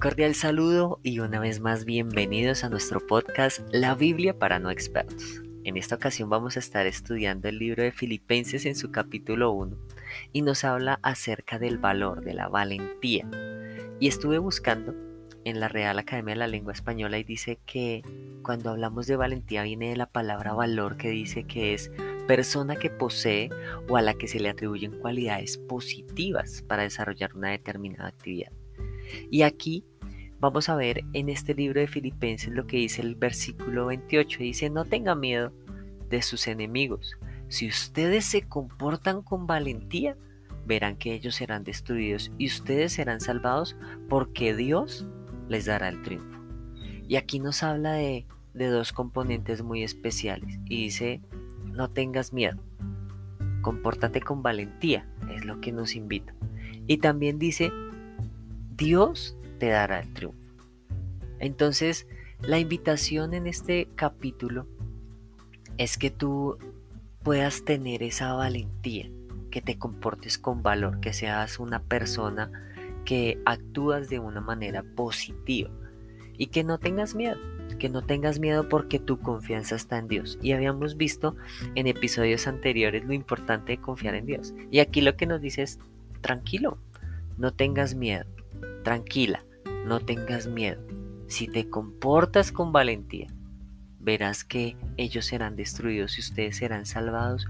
cordial saludo y una vez más bienvenidos a nuestro podcast La Biblia para no expertos. En esta ocasión vamos a estar estudiando el libro de Filipenses en su capítulo 1 y nos habla acerca del valor, de la valentía. Y estuve buscando en la Real Academia de la Lengua Española y dice que cuando hablamos de valentía viene de la palabra valor que dice que es persona que posee o a la que se le atribuyen cualidades positivas para desarrollar una determinada actividad. Y aquí vamos a ver en este libro de Filipenses lo que dice el versículo 28. Dice, no tenga miedo de sus enemigos. Si ustedes se comportan con valentía, verán que ellos serán destruidos y ustedes serán salvados porque Dios les dará el triunfo. Y aquí nos habla de, de dos componentes muy especiales. Y dice, no tengas miedo. Compórtate con valentía, es lo que nos invita. Y también dice, Dios te dará el triunfo. Entonces, la invitación en este capítulo es que tú puedas tener esa valentía, que te comportes con valor, que seas una persona que actúas de una manera positiva y que no tengas miedo, que no tengas miedo porque tu confianza está en Dios. Y habíamos visto en episodios anteriores lo importante de confiar en Dios. Y aquí lo que nos dice es, tranquilo, no tengas miedo, Tranquila, no tengas miedo. Si te comportas con valentía, verás que ellos serán destruidos y ustedes serán salvados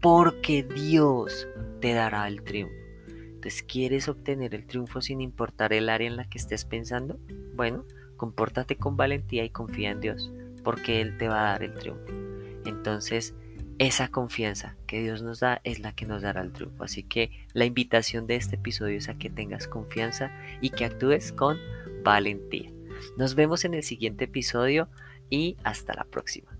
porque Dios te dará el triunfo. Entonces, ¿quieres obtener el triunfo sin importar el área en la que estés pensando? Bueno, compórtate con valentía y confía en Dios, porque Él te va a dar el triunfo. Entonces, esa confianza que Dios nos da es la que nos dará el triunfo. Así que la invitación de este episodio es a que tengas confianza y que actúes con valentía. Nos vemos en el siguiente episodio y hasta la próxima.